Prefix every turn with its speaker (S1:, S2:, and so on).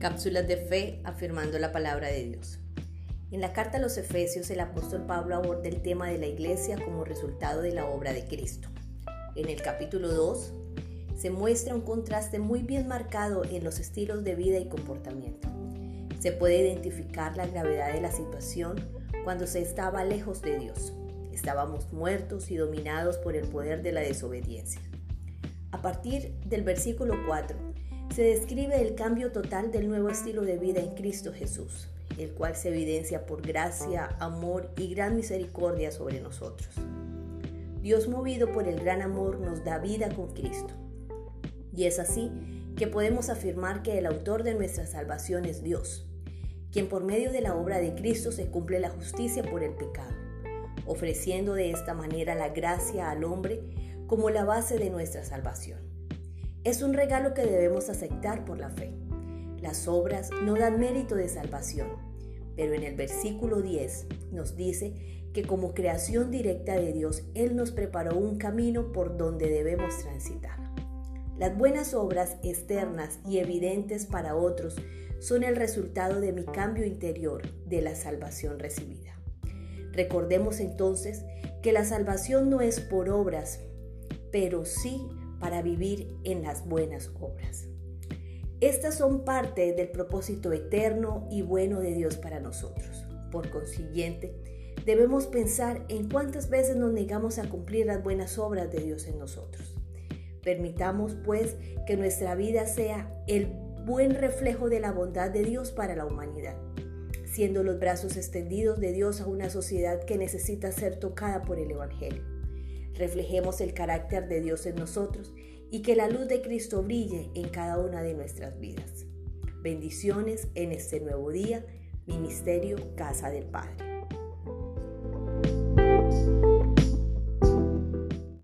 S1: Cápsulas de fe afirmando la palabra de Dios. En la carta a los Efesios el apóstol Pablo aborda el tema de la iglesia como resultado de la obra de Cristo. En el capítulo 2 se muestra un contraste muy bien marcado en los estilos de vida y comportamiento. Se puede identificar la gravedad de la situación cuando se estaba lejos de Dios. Estábamos muertos y dominados por el poder de la desobediencia. A partir del versículo 4 se describe el cambio total del nuevo estilo de vida en Cristo Jesús, el cual se evidencia por gracia, amor y gran misericordia sobre nosotros. Dios movido por el gran amor nos da vida con Cristo. Y es así que podemos afirmar que el autor de nuestra salvación es Dios, quien por medio de la obra de Cristo se cumple la justicia por el pecado, ofreciendo de esta manera la gracia al hombre como la base de nuestra salvación. Es un regalo que debemos aceptar por la fe. Las obras no dan mérito de salvación, pero en el versículo 10 nos dice que como creación directa de Dios, Él nos preparó un camino por donde debemos transitar. Las buenas obras externas y evidentes para otros son el resultado de mi cambio interior de la salvación recibida. Recordemos entonces que la salvación no es por obras, pero sí para vivir en las buenas obras. Estas son parte del propósito eterno y bueno de Dios para nosotros. Por consiguiente, debemos pensar en cuántas veces nos negamos a cumplir las buenas obras de Dios en nosotros. Permitamos pues que nuestra vida sea el buen reflejo de la bondad de Dios para la humanidad, siendo los brazos extendidos de Dios a una sociedad que necesita ser tocada por el Evangelio reflejemos el carácter de Dios en nosotros y que la luz de Cristo brille en cada una de nuestras vidas. Bendiciones en este nuevo día, Ministerio Casa del Padre.